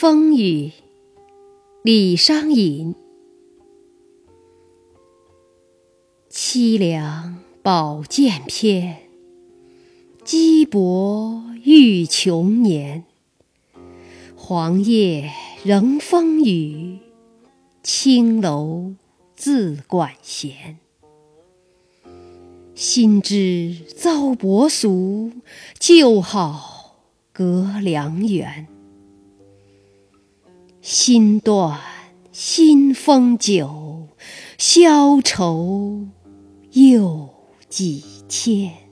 风雨，李商隐。凄凉宝剑篇，羁泊欲穷年。黄叶仍风雨，青楼自管弦。新知遭薄俗，旧好隔良缘。心断新丰酒，消愁又几千。